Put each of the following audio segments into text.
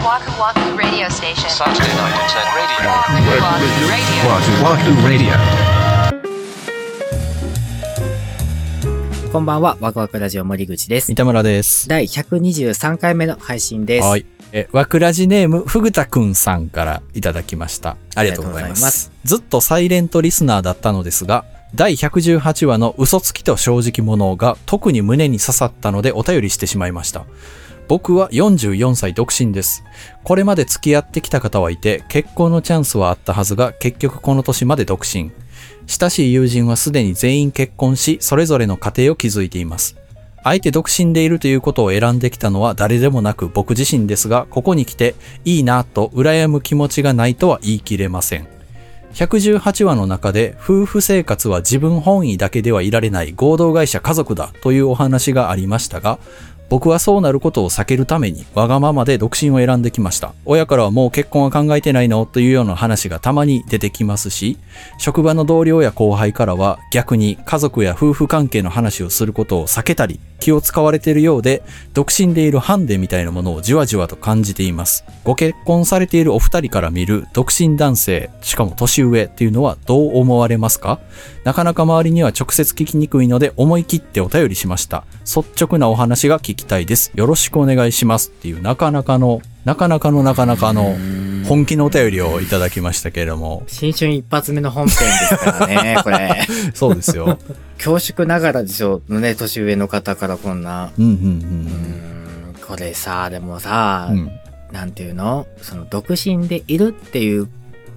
Waku Waku Radio Station. Saturday night at 10 radio. Waku Waku Radio. Wahoo Wahoo Radio. こんばんは、ワクワクラジオ森口です三。田村です。第123回目の配信です。はい。え、わくらじネーム、ふぐたくんさんからいただきました。ありがとうございます。ありがとうございますずっとサイレントリスナーだったのですが、第118話の嘘つきと正直者が特に胸に刺さったのでお便りしてしまいました。僕は44歳独身です。これまで付き合ってきた方はいて、結婚のチャンスはあったはずが、結局この年まで独身。親しい友人はすでに全員結婚し、それぞれの家庭を築いています。あえて独身でいるということを選んできたのは誰でもなく僕自身ですが、ここに来ていいなぁと羨む気持ちがないとは言い切れません。118話の中で夫婦生活は自分本位だけではいられない合同会社家族だというお話がありましたが、僕はそうなることを避けるためにわがままで独身を選んできました。親からはもう結婚は考えてないのというような話がたまに出てきますし、職場の同僚や後輩からは逆に家族や夫婦関係の話をすることを避けたり気を使われているようで、独身でいるハンデみたいなものをじわじわと感じています。ご結婚されているお二人から見る独身男性、しかも年上っていうのはどう思われますか？なかなか周りには直接聞きにくいので思い切ってお便りしました。率直なお話が聞きたいです。よろしくお願いしますっていうなかなかの、なかなかのなかなかの本気のお便りをいただきましたけれども。新春一発目の本編ですからね、これ。そうですよ。恐縮ながらでしょうね、年上の方からこんな。うんうんうーん、これさ、でもさ、うん。うん。なんていうの？その、独身でいるっていう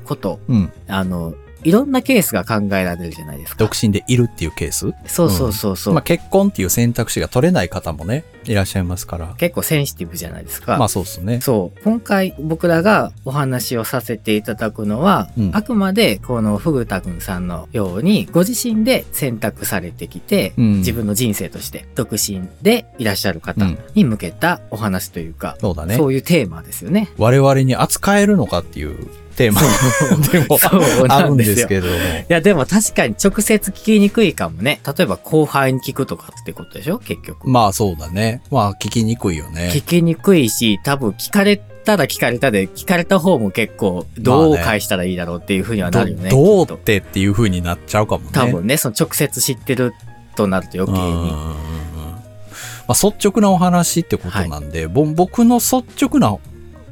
こと、うん。あの、いろんなケースが考えられるじゃないですか。独身でいるっていうケース？そうそうそうそう。まあ結婚っていう選択肢が取れない方もね、いらっしゃいますから。結構センシティブじゃないですか。まあそうですね。そう。今回僕らがお話をさせていただくのは、うんあくまでこのフグタくんさんのように、ご自身で選択されてきて、うん自分の人生として独身でいらっしゃる方に向けたお話というか、そうだね。そういうテーマですよね。我々に扱えるのかっていうテーマでもあるんですすけども。いや、でも確かに直接聞きにくいかもね。例えば後輩に聞くとかってことでしょ？結局。まあそうだね。まあ聞きにくいよ聞ね。きにくいし、多分聞かれたら聞かれたで、聞かれた方も結構どう返したらいいだろうっていう風にはなるよね。どどうきってっていう風になっちゃうかもね。多分ね、その直接知ってるとなると余計に。まあ、率直なお話ってことなんで、ぼ僕の率直な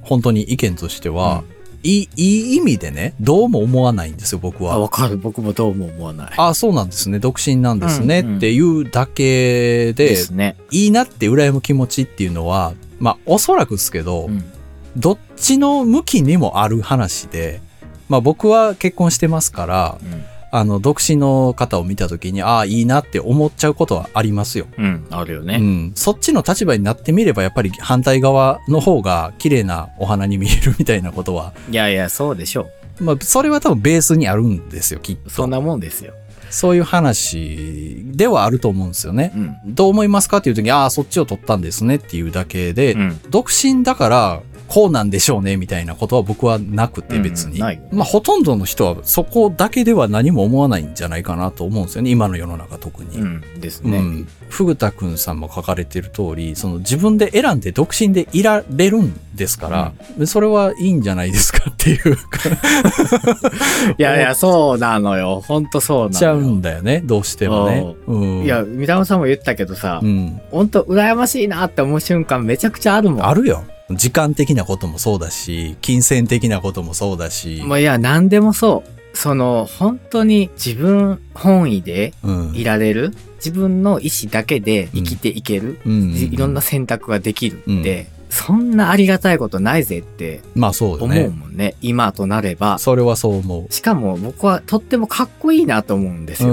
本当に意見としては、いい、いい意味でね、どうも思わないんですよ、僕あ、は。わかる。僕もどうも思わない。あそうなんですね。独身なんですね、うんうんっていうだけで、ですね。いいなって羨む気持ちっていうのは、まあ、おそらくですけど、うん。どっちの向きにもある話で、まあ僕は結婚してますから、あの、独身の方を見たときに、ああ、いいなって思っちゃうことはありますよ。うん。うん。あるよね。うん。そっちの立場になってみれば、やっぱり反対側の方が綺麗なお花に見えるみたいなことは、いやいや、そうでしょまあ、それは多分ベースにあるんですよ、きっう。と。そんなもんですよ。そういう話ではあると思うんですよね。うん。どう思いますかっていうときに、ああ、そっちを取ったんですねっていうだけで、うん。独身だから、こうなんでしょうね、みたいなことは僕はなくて別に。うんまあ、ほとんどの人はそこだけでは何も思わないんじゃないかなと思うんですよね、今の世の中特に。うん。ですね。うん。ふぐたくんさんも書かれてる通り、その自分で選んで独身でいられるんですから、それはいいんじゃないですかっていうか、いやいや、そうなのよ。ほんとそうなのよ。ちゃうんだよね、どうしてもね。うん。いや、三田さんも言ったけどさ、うん。ほんと羨ましいなって思う瞬間めちゃくちゃあるもん。あるよ。時間的なこともそうだし、金銭的なこともそうだし。まあ、いや、何でもそう。その、本当に自分本位でうん。いられる、自分の意思だけで生きていける、うん。いろんな選択ができるって、そんなありがたいことないぜってまあそうよ思うね。もんね。今となれば。それはそう思う。しかも僕はとってもかっこいいなと思うんですよ。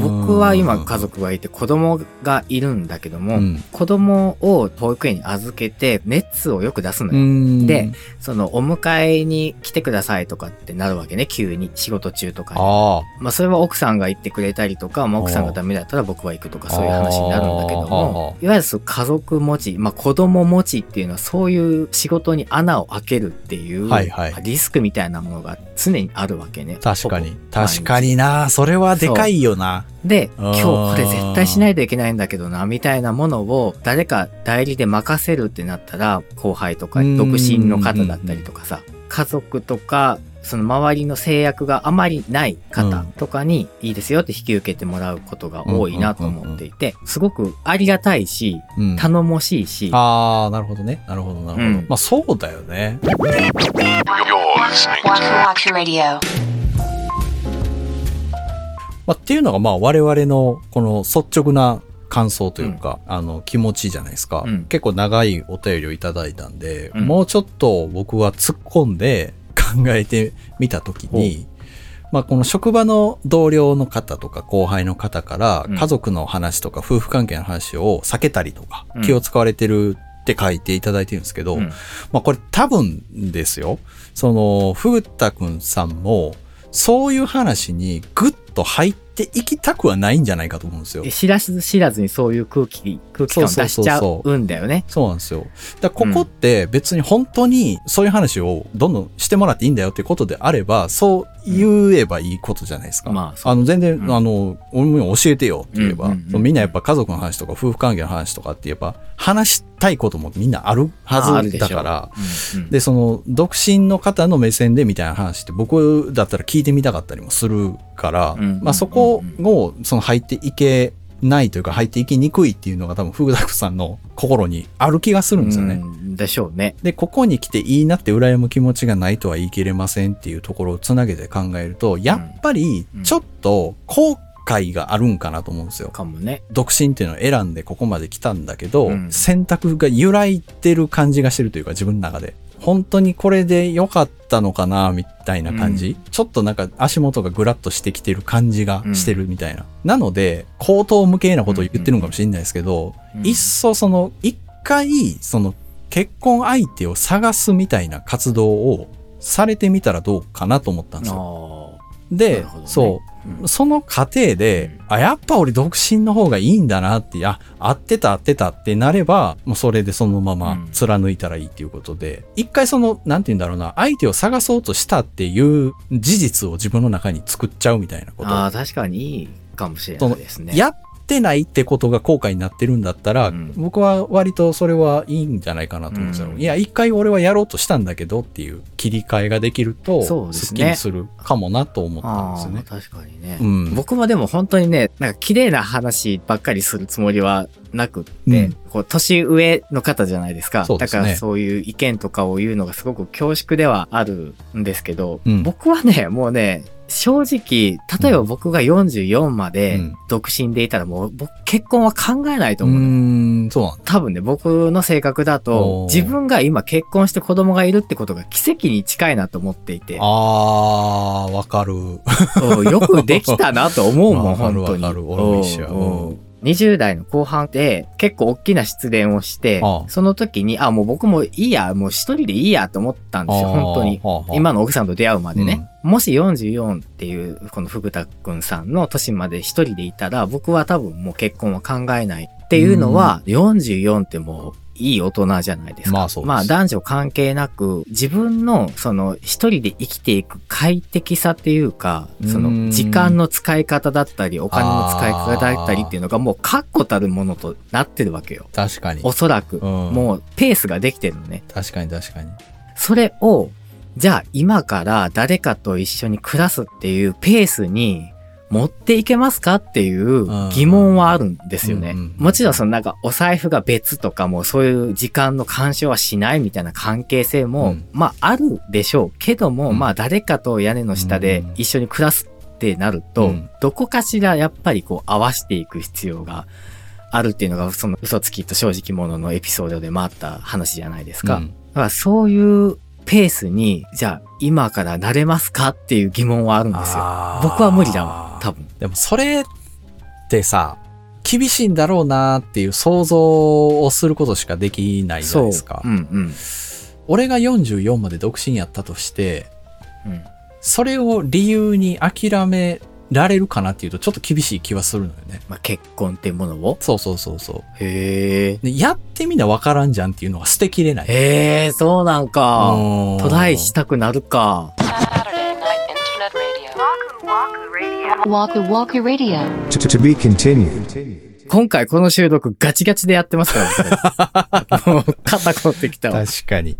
僕は今家族がいて子供がいるんだけども、うん子供を保育園に預けて熱をよく出すのよ。うんで、そのお迎えに来てくださいとかってなるわけね、急に仕事中とかに。ああ。まあそれは奥さんが行ってくれたりとか、まあ奥さんがダメだったら僕は行くとかそういう話になるんだけども、いわゆる家族持ち、まあ子供持ちっていうのはそういう仕事に穴を開けるっていう、はいはいリスクみたいなものが常にあるわけね。確かに確かにな。それはでかいよな。で、今日これ絶対しないといけないんだけどな、みたいなものを誰か代理で任せるってなったら、後輩とかうん独身の方だったりとかさ、家族とか、その周りの制約があまりない方とかにいいですよって引き受けてもらうことが多いなと思っていて、すごくありがたいし、うん。頼もしいし、ああ、なるほどね。なるほど、なるほど。うんまあそうだよね。まあ、っていうのがまあ我々のこの率直な感想というか、あの気持ちじゃないですか、うん。結構長いお便りをいただいたんで、うん。もうちょっと僕は突っ込んで 考えてみたときに、まあこの職場の同僚の方とか後輩の方からうん。家族の話とか夫婦関係の話を避けたりとかうん。気を使われてるって書いていただいてるんですけど、うん。まあこれ多分ですよ。その、ふぐたくんさんも、そういう話にぐっと入っていきたくはないんじゃないかと思うんですよ。知らず知らずにそういう空気、空気感を出しちゃうんだよね。そうなんですよ。だここって別に本当にそういう話をどんどんしてもらっていいんだよってことであれば、そう言えばいいことじゃないですか。まあそう。の全然、うん。あの、俺も教えてよって言えば、みんなやっぱ家族の話とか夫婦関係の話とかって言えば、話したいこともみんなあるはずだから、うんうん。で、その、独身の方の目線でみたいな話って僕だったら聞いてみたかったりもするから、うんまあそこを、その入っていけないというか入っていきにくいっていうのが多分、フグダクさんの心にある気がするんですよね。うんでしょうね。で、ここに来ていいなって羨む気持ちがないとは言い切れませんっていうところをつなげて考えると、やっぱりうんちょっと後悔があるんかなと思うんですよ。かもね。独身っていうのを選んでここまで来たんだけど、うん選択が揺らいでる感じがしてるというか自分の中で。本当にこれで良かったのかなみたいな感じ、ちょっとなんか足元がぐらっとしてきてる感じがしてるみたいな。なので、口頭無形なことを言ってるのかもしれないですけど、うん。いっそその、一回、その、結婚相手を探すみたいな活動をされてみたらどうかなと思ったんですよ。あで、ね。そう、その過程で、あ、やっぱ俺独身の方がいいんだなって、あ、合ってた合ってたってなれば、もうそれでそのままうん貫いたらいいっていうことで、一回その、なんて言うんだろうな、相手を探そうとしたっていう事実を自分の中に作っちゃうみたいなこと。あー、確かにいいかもしれないですね。やってないってことが後悔になってるんだったら、うん僕は割とそれはいいんじゃないかなと思うんですよ。うんいや、一回俺はやろうとしたんだけどっていう切り替えができると、そうですねすっきりするかもなと思ったんですああ、よね。確かにね。うん僕もでも本当にね、なんか綺麗な話ばっかりするつもりはなくって、うん。こう、年上の方じゃないですか。ね。だからそういう意見とかを言うのがすごく恐縮ではあるんですけど、うん。僕はね、もうね、正直、例えば僕が44までうん。独身でいたらもう僕結婚は考えないと思うの。うーん、そう。多分ね、僕の性格だおとー、自分が今結婚して子供がいるってことが奇跡に近いなと思っていて、あー、わかる。よくできたなと思うもん、本当に。わかる。俺も一緒や20代の後半で結構大きな失恋をしてああ、その時に、あ、もう僕もいいや、もう一人でいいやと思ったんですよ、本当に。今今の奥さんと出会うまでね。もし44っていう、この福田くんさんの年まで一人でいたら、僕は多分もう結婚は考えない。っていうのは、44ってもう、いい大人じゃないですか。まあそうです男女関係なく、自分の、その、一人で生きていく快適さっていうか、そうの、ん時間の使い方だったり、お金の使い方だったりっていうのがもう確固たるものとなってるわけよ。確かに。おそらく。うんもう、ペースができてるのね。確かに確かに。それを、じゃあ今から誰かと一緒に暮らすっていうペースに持っていけますかっていう疑問はあるんですよね。もちろんそのなんかお財布が別とかもそういう時間の干渉はしないみたいな関係性も、うん。まああるでしょうけども、うん。まあ誰かと屋根の下で一緒に暮らすってなると、うん。どこかしらやっぱりこう合わしていく必要があるっていうのがその嘘つきと正直者のエピソードで回った話じゃないですか。うん。だからそういうペースに、じゃあ今からなれますかっていう疑問はあるんですよ僕は無理だわ、多分。でもそれってさ、厳しいんだろうなっていう想像をすることしかできないじゃないですか。うんうん。俺が44まで独身やったとして、うんそれを理由に諦められるかなっていうとちょっと厳しい気はするのよね。まあ、結婚っていうものを？そうそうそうそへえ。う。で、やってみなわからんじゃんっていうのが捨てきれない。へえ、そうなんか。うんトライしたくなるか。今回この収録ガチガチでやってますから、僕 もう肩凝ってきたわ。確かに。